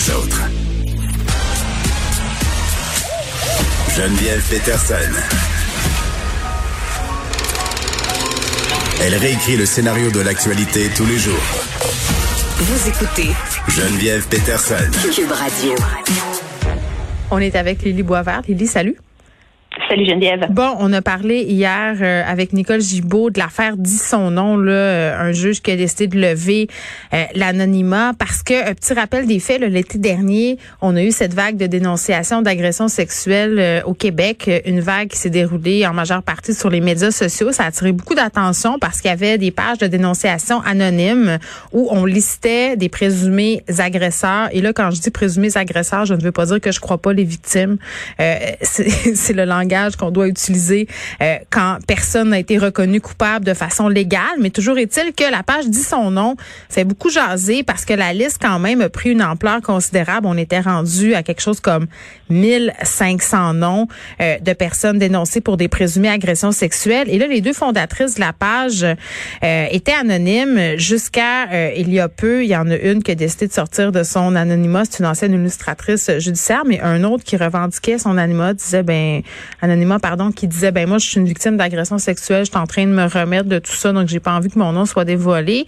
les autres. Geneviève Peterson. Elle réécrit le scénario de l'actualité tous les jours. Vous écoutez Geneviève Peterson. Cube Radio. On est avec Lily Boisvert. Lily, salut. Bon, on a parlé hier euh, avec Nicole Gibault de l'affaire dit son nom, là, euh, un juge qui a décidé de lever euh, l'anonymat parce que, un petit rappel des faits, l'été dernier, on a eu cette vague de dénonciation d'agressions sexuelles au Québec, une vague qui s'est déroulée en majeure partie sur les médias sociaux. Ça a attiré beaucoup d'attention parce qu'il y avait des pages de dénonciation anonymes où on listait des présumés agresseurs. Et là, quand je dis présumés agresseurs, je ne veux pas dire que je crois pas les victimes. c'est le langage qu'on doit utiliser euh, quand personne n'a été reconnu coupable de façon légale. Mais toujours est-il que la page dit son nom, fait beaucoup jaser parce que la liste quand même a pris une ampleur considérable. On était rendu à quelque chose comme 1500 noms euh, de personnes dénoncées pour des présumées agressions sexuelles. Et là, les deux fondatrices de la page euh, étaient anonymes jusqu'à il y a peu. Il y en a une qui a décidé de sortir de son anonymat. C'est une ancienne illustratrice judiciaire, mais un autre qui revendiquait son anonymat disait ben anonymat, pardon, qui disait ben moi je suis une victime d'agression sexuelle, je suis en train de me remettre de tout ça, donc j'ai pas envie que mon nom soit dévoilé.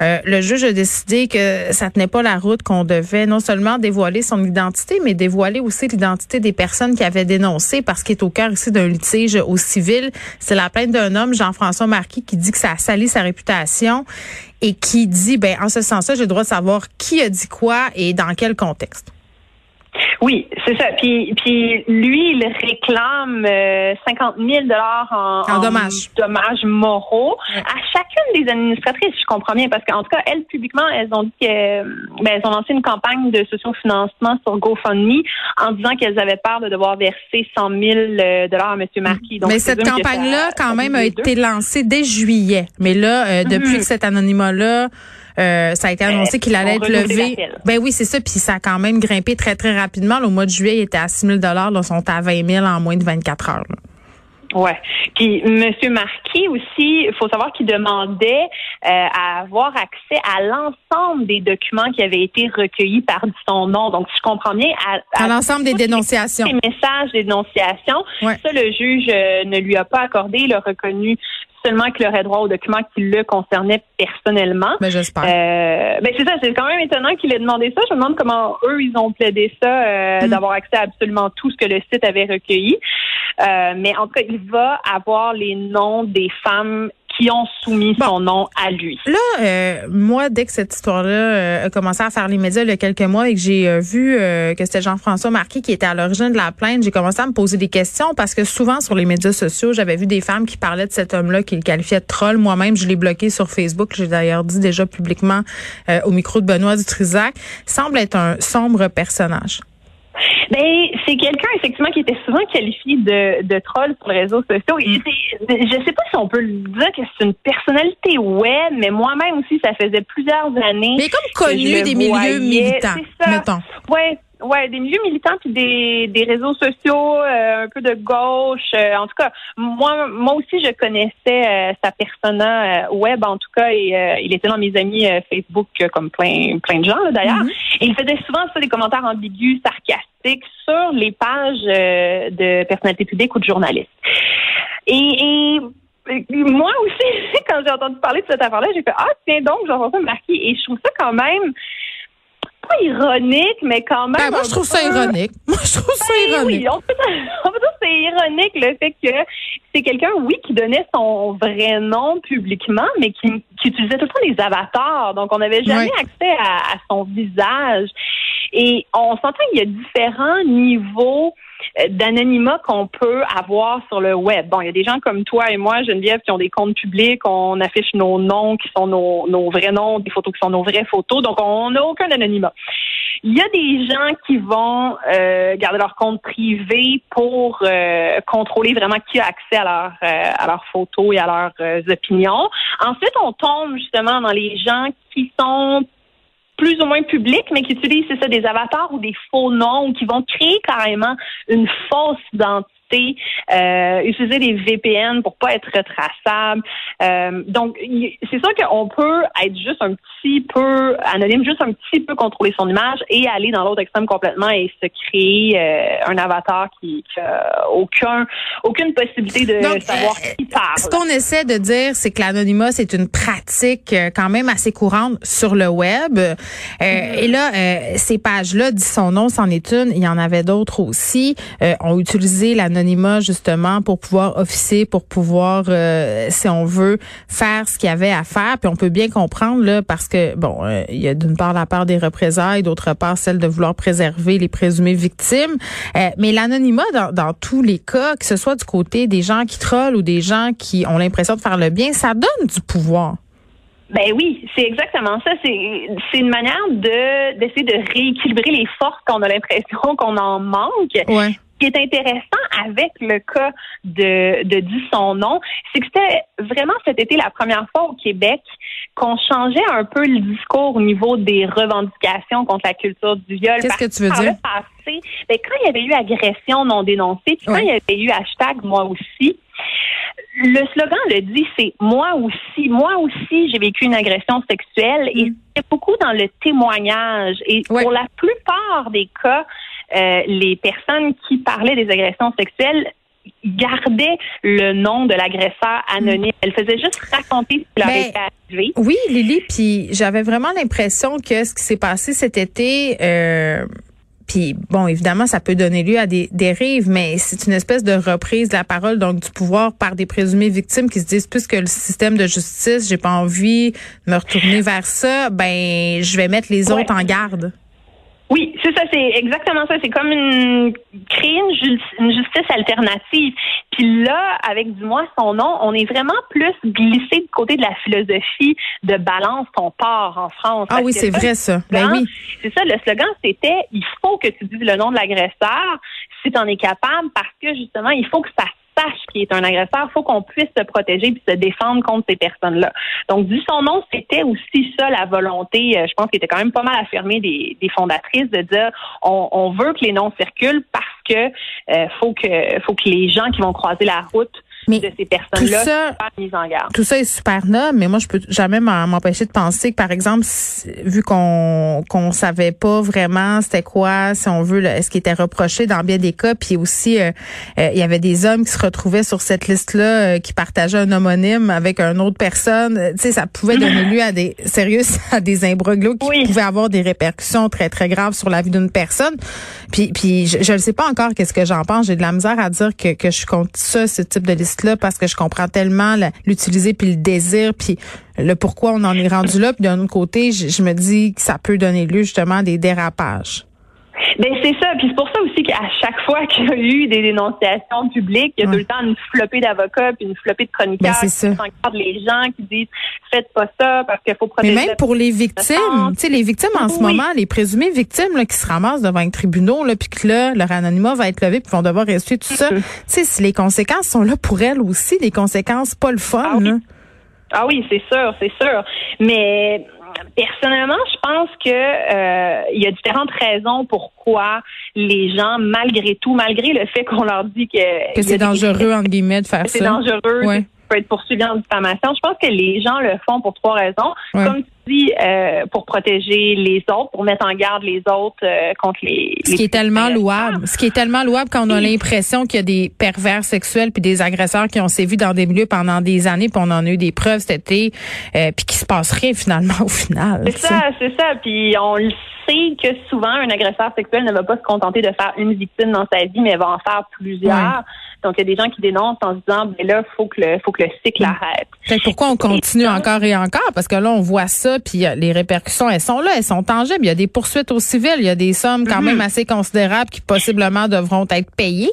Euh, le juge a décidé que ça tenait pas la route, qu'on devait non seulement dévoiler son identité, mais dévoiler aussi l'identité des personnes qui avaient dénoncé, parce qu'il est au cœur ici d'un litige au civil. C'est la plainte d'un homme, Jean-François Marquis, qui dit que ça a sali sa réputation et qui dit, ben en ce sens-là, j'ai le droit de savoir qui a dit quoi et dans quel contexte. Oui, c'est ça. Puis, puis lui, il réclame 50 euh, 000 dollars en, en, dommages. dommages moraux à chacune des administratrices. Je comprends bien parce qu'en tout cas, elles publiquement, elles ont dit que ben, elles ont lancé une campagne de sociofinancement sur GoFundMe en disant qu'elles avaient peur de devoir verser 100 000 euh, dollars à M. Marquis. Donc, Mais cette campagne-là, quand même, a été lancée dès juillet. Mais là, euh, depuis mhm. que cet anonymat-là euh, ça a été annoncé qu'il allait être levé. Ben oui, c'est ça. Puis ça a quand même grimpé très, très rapidement. au mois de juillet, il était à 6 000 Là, ils sont à 20 000 en moins de 24 heures. Ouais. Puis Monsieur Marquis aussi, il faut savoir qu'il demandait euh, à avoir accès à l'ensemble des documents qui avaient été recueillis par son nom. Donc, si je comprends bien, à, l'ensemble des dénonciations, les messages des dénonciations. Ça, le juge euh, ne lui a pas accordé. Il a reconnu seulement qu'il aurait droit aux documents qui le concernaient personnellement. Mais j'espère. Euh, ben c'est ça, c'est quand même étonnant qu'il ait demandé ça. Je me demande comment eux, ils ont plaidé ça, euh, mm. d'avoir accès à absolument tout ce que le site avait recueilli. Euh, mais en tout cas, il va avoir les noms des femmes qui ont soumis son nom à lui. Là, euh, moi, dès que cette histoire-là euh, a commencé à faire les médias il y a quelques mois et que j'ai euh, vu que c'était Jean-François Marquis qui était à l'origine de la plainte, j'ai commencé à me poser des questions parce que souvent sur les médias sociaux, j'avais vu des femmes qui parlaient de cet homme-là, qui le qualifiaient de troll. Moi-même, je l'ai bloqué sur Facebook. J'ai d'ailleurs dit déjà publiquement au micro de Benoît Dutrisac. Semble être un sombre personnage. Ben, c'est quelqu'un effectivement qui était souvent qualifié de, de troll sur les réseaux sociaux. Et mm. je sais pas si on peut dire que c'est une personnalité web, mais moi-même aussi, ça faisait plusieurs années. Mais comme connu des milieux militants, mettons. Ouais. Ouais, des milieux militants puis des, des réseaux sociaux, euh, un peu de gauche. Euh, en tout cas, moi, moi aussi, je connaissais euh, sa persona web, en tout cas, et il était dans mes amis Facebook comme plein plein de gens d'ailleurs. Mm-hmm. Et il faisait souvent ça des commentaires ambigus, sarcastiques sur les pages de personnalités publiques ou de journalistes. Et, et moi aussi, quand j'ai entendu parler de cette affaire-là, j'ai fait Ah, tiens donc, Jean-François Marquis. Et je trouve ça quand même pas ironique, mais quand même. Ben, moi, je trouve ça ironique. Moi, je trouve ça ben ironique. Oui, on peut, on peut dire que c'est ironique le fait que c'est quelqu'un, oui, qui donnait son vrai nom publiquement, mais qui, qui utilisait tout le temps des avatars. Donc, on n'avait jamais accès à, à, son visage. Et on s'entend qu'il y a différents niveaux euh, d'anonymat qu'on peut avoir sur le web. Bon, il y a des gens comme toi et moi, Geneviève, qui ont des comptes publics, on affiche nos noms qui sont nos, nos vrais noms, des photos qui sont nos vraies photos, donc on n'a aucun anonymat. Il y a des gens qui vont euh, garder leur compte privé pour euh, contrôler vraiment qui a accès à, à leurs photos et à leurs opinions. Ensuite, on tombe justement dans les gens qui sont plus ou moins publics, mais qui utilisent, c'est ça, des avatars ou des faux noms ou qui vont créer carrément une fausse identité euh, utiliser des VPN pour pas être retraçable. Euh, donc, c'est sûr qu'on peut être juste un petit peu anonyme, juste un petit peu contrôler son image et aller dans l'autre extrême complètement et se créer euh, un avatar qui n'a aucun, aucune possibilité de savoir qui parle. Ce qu'on essaie de dire, c'est que l'anonymat, c'est une pratique quand même assez courante sur le web. Mm-hmm. Et là, ces pages-là, dit son nom, c'en est une. Il y en avait d'autres aussi. ont utilisé l'anonymat justement pour pouvoir officier, pour pouvoir, si on veut, faire ce qu'il y avait à faire. Puis on peut bien comprendre là, parce que bon, euh, il y a d'une part la part des représailles, d'autre part celle de vouloir préserver les présumées victimes. Euh, mais l'anonymat dans, dans, tous les cas, que ce soit du côté des gens qui trollent ou des gens qui ont l'impression de faire le bien, ça donne du pouvoir. Ben oui, c'est exactement ça. C'est c'est une manière de d'essayer de rééquilibrer les forces qu'on a l'impression qu'on en manque. Ouais qui est intéressant avec le cas de, de dit son nom, c'est que c'était vraiment cet été la première fois au Québec qu'on changeait un peu le discours au niveau des revendications contre la culture du viol. Qu'est-ce que tu veux dire? Passé, ben, quand il y avait eu agression non dénoncée, puis quand il y avait eu hashtag moi aussi, le slogan le dit, c'est moi aussi, moi aussi, j'ai vécu une agression sexuelle et mm. c'est beaucoup dans le témoignage. Et pour la plupart des cas, euh, les personnes qui parlaient des agressions sexuelles gardaient le nom de l'agresseur anonyme. Elle faisait juste raconter ce qui leur ben, était arrivé. Oui, Lily, puis j'avais vraiment l'impression que ce qui s'est passé cet été... Euh, puis bon, évidemment, ça peut donner lieu à des dérives, mais c'est une espèce de reprise de la parole, donc du pouvoir par des présumées victimes qui se disent puisque le système de justice, j'ai pas envie de me retourner vers ça, ben je vais mettre les autres en garde. Oui, c'est ça, c'est exactement ça. C'est comme une créer une, justice alternative. Puis là, avec du moins son nom, on est vraiment plus glissé du côté de la philosophie de balance ton part en France. Ah oui, c'est vrai ça. Ben oui. C'est ça, le slogan, c'était il faut que tu dises le nom de l'agresseur si tu en es capable parce que justement, il faut que ça sache qu'il est un agresseur, faut qu'on puisse se protéger et se défendre contre ces personnes-là. Donc, du son nom, c'était aussi ça la volonté, euh, je pense qu'il était quand même pas mal affirmé des, fondatrices de dire on, veut que les noms circulent parce que euh, faut que faut que les gens qui vont croiser la route mais de ces personnes-là mises en garde. Tout ça est super noble, mais moi, je peux jamais m'empêcher de penser que, par exemple, vu qu'on qu'on savait pas vraiment c'était quoi, si on veut, ce qui était reproché dans bien des cas, puis aussi, euh, euh, il y avait des hommes qui se retrouvaient sur cette liste-là, euh, qui partageaient un homonyme avec une autre personne. Tu sais, ça pouvait donner lieu à des sérieux à des imbroglios qui pouvaient avoir des répercussions très très graves sur la vie d'une personne. Puis, puis je ne sais pas encore qu'est-ce que j'en pense. J'ai de la misère à dire que, que je compte ça, ce type de liste là parce que je comprends tellement l'utiliser puis le désir puis le pourquoi on en est rendu là. Puis d'un autre côté, je, me dis que ça peut donner lieu justement à des dérapages. Ben c'est ça, puis c'est pour ça aussi qu'à chaque fois qu'il y a eu des dénonciations publiques, il y a tout le temps une flopée d'avocats puis une flopée de chroniqueurs ben, qui les gens qui disent faites pas ça parce qu'il faut protéger. Mais même pour les victimes, tu sais les victimes en ce moment, les présumées victimes là, qui se ramassent devant un tribunal là puis que là leur anonymat va être levé puis vont devoir rester tout ça. tu sais les conséquences sont là pour elles aussi, des conséquences pas le fun ah, oui. Ah oui, c'est sûr, c'est sûr. Mais personnellement, je pense que euh, il y a différentes raisons pourquoi les gens, malgré tout, malgré le fait qu'on leur dit que que c'est dangereux entre guillemets de faire ça, c'est dangereux, ouais. peut être poursuivi en diffamation. Je pense que les gens le font pour trois raisons. Comme euh, pour protéger les autres, pour mettre en garde les autres euh, contre les. Ce qui est tellement louable. Ce qui est tellement louable quand on a l'impression qu'il y a des pervers sexuels puis des agresseurs qui ont sévi dans des milieux pendant des années, puis on en a eu des preuves cet été, euh, puis qui se passe rien finalement au final. C'est ça, c'est ça. Puis on le sait que souvent un agresseur sexuel ne va pas se contenter de faire une victime dans sa vie, mais va en faire plusieurs. Donc, il y a des gens qui dénoncent en se disant, ben là, faut que le, faut que le cycle mm. arrête. pourquoi on continue encore et encore? Parce que là, on voit ça, puis les répercussions, elles sont là, elles sont tangibles. Il y a des poursuites au civil, il y a des sommes quand mm-hmm. même assez considérables qui possiblement devront être payées.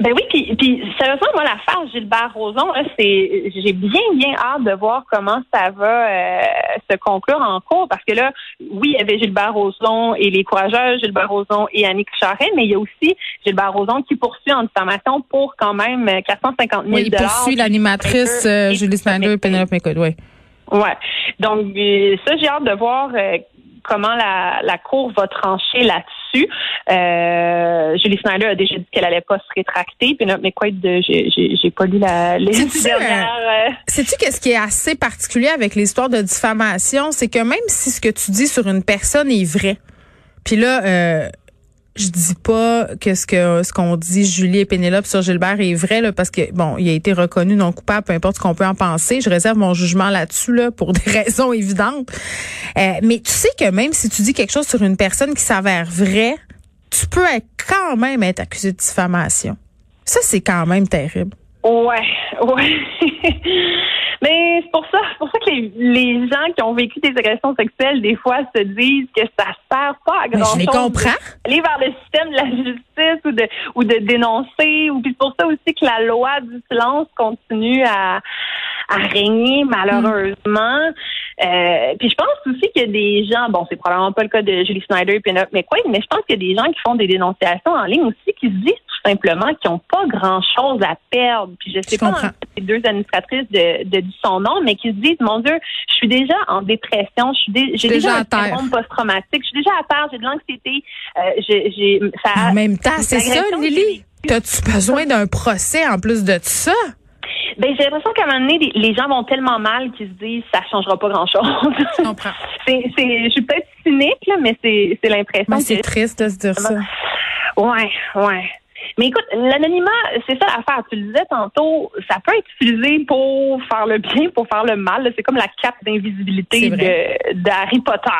Ben oui, puis, puis sérieusement, moi, l'affaire Gilbert Rozon, c'est j'ai bien, bien hâte de voir comment ça va euh, se conclure en cours, parce que là, oui, il y avait Gilbert Rozon et les courageux, Gilbert Rozon et Annick Charret, mais il y a aussi Gilbert Rozon qui poursuit en diffamation pour quand même 450 000 Oui, il poursuit l'animatrice euh, Julie Snyder et Penelope McCoy, oui. Ouais. Donc, euh, ça, j'ai hâte de voir comment la, la Cour va trancher là-dessus. Euh, Julie Snyder a déjà dit qu'elle allait pas se rétracter. Puis mais quoi, j'ai pas lu la, les dernières. Euh, Sais-tu qu'est-ce qui est assez particulier avec l'histoire de diffamation, c'est que même si ce que tu dis sur une personne est vrai, puis là, euh, je dis pas que ce que ce qu'on dit Julie et Pénélope sur Gilbert est vrai là, parce que bon, il a été reconnu non coupable, peu importe ce qu'on peut en penser. Je réserve mon jugement là-dessus là pour des raisons évidentes. Euh, mais tu sais que même si tu dis quelque chose sur une personne qui s'avère vrai, tu peux quand même être accusé de diffamation. Ça c'est quand même terrible. Ouais, ouais. Mais c'est pour ça, pour ça que les, gens qui ont vécu des agressions sexuelles, des fois, se disent que ça sert pas à grand chose. Je les comprends. Aller vers le système de la justice ou de ou de dénoncer. Ou puis c'est pour ça aussi que la loi du silence continue à, à régner malheureusement. Euh, puis je pense aussi qu'il y a des gens, bon, c'est probablement pas le cas de Julie Snyder et mais quoi, mais je pense qu'il y a des gens qui font des dénonciations en ligne aussi qui se disent tout simplement qu'ils n'ont pas grand-chose à perdre. Puis je sais pas deux administratrices de, de, son nom, mais qui se disent, mon Dieu, je suis déjà en dépression, je suis j'ai déjà, un syndrome post-traumatique, je suis déjà à terre, j'ai de l'anxiété, euh, j'ai. En même temps, c'est ça, Lily. T'as-tu besoin d'un procès en plus de ça? Ben, j'ai l'impression qu'à un moment donné, les, gens vont tellement mal qu'ils se disent ça changera pas grand-chose. Je comprends. c'est, c'est, je suis peut-être cynique, là, mais c'est, c'est l'impression. Ben, c'est triste de se dire ça. Ouais, ouais. Mais écoute, l'anonymat, c'est ça l'affaire. Tu le disais tantôt, ça peut être utilisé pour faire le bien, pour faire le mal. C'est comme la cape d'invisibilité d'Harry Potter.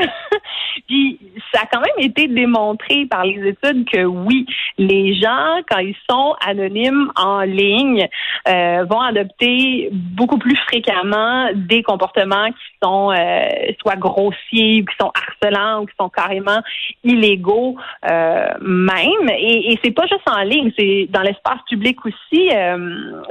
Puis ça a quand même été démontré par les études que oui, les gens, quand ils sont anonymes en ligne, euh, vont adopter beaucoup plus fréquemment des comportements qui sont euh, soit grossiers, qui sont harcelants ou qui sont carrément illégaux euh, même. Et, et c'est pas juste en ligne, c'est dans l'espace public aussi.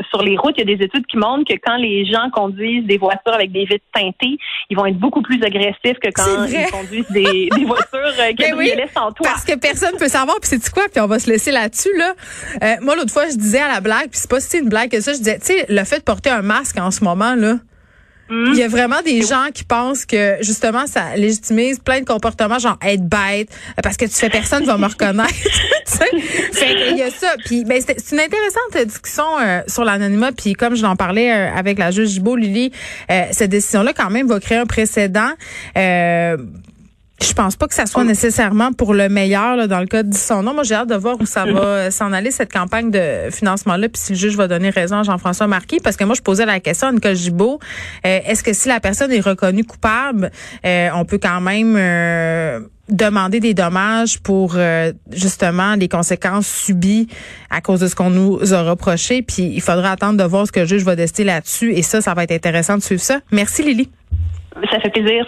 sur les routes, il y a des études qui montrent que quand les gens conduisent des voitures avec des vitres teintées, ils vont être beaucoup plus agressifs que quand ils conduisent des, des voitures qui ben oui, sans toit. Parce que personne peut savoir. Puis c'est quoi Puis on va se laisser là-dessus là. moi l'autre fois, je disais à la blague, puis c'est pas si c'est une blague que ça. Je disais, tu sais, le fait de porter un masque en ce moment là. Il y a vraiment des gens qui pensent que justement ça légitimise plein de comportements genre être bête parce que tu fais personne va me reconnaître. fait il y a ça. Puis ben c'est une intéressante discussion euh, sur l'anonymat. Puis comme je l'en parlais euh, avec la juge Gibault, Lily, euh, cette décision là quand même va créer un précédent. Je pense pas que ça soit nécessairement pour le meilleur là, dans le cas de son nom. Moi, j'ai hâte de voir où ça va euh, s'en aller cette campagne de financement-là, puis si le juge va donner raison à Jean-François Marquis, parce que moi, je posais la question à Nicole Gibault, euh, est-ce que si la personne est reconnue coupable, euh, on peut quand même demander des dommages pour justement les conséquences subies à cause de ce qu'on nous a reproché, puis il faudra attendre de voir ce que le juge va décider là-dessus, et ça, ça va être intéressant de suivre ça. Merci Lily. Ça fait plaisir.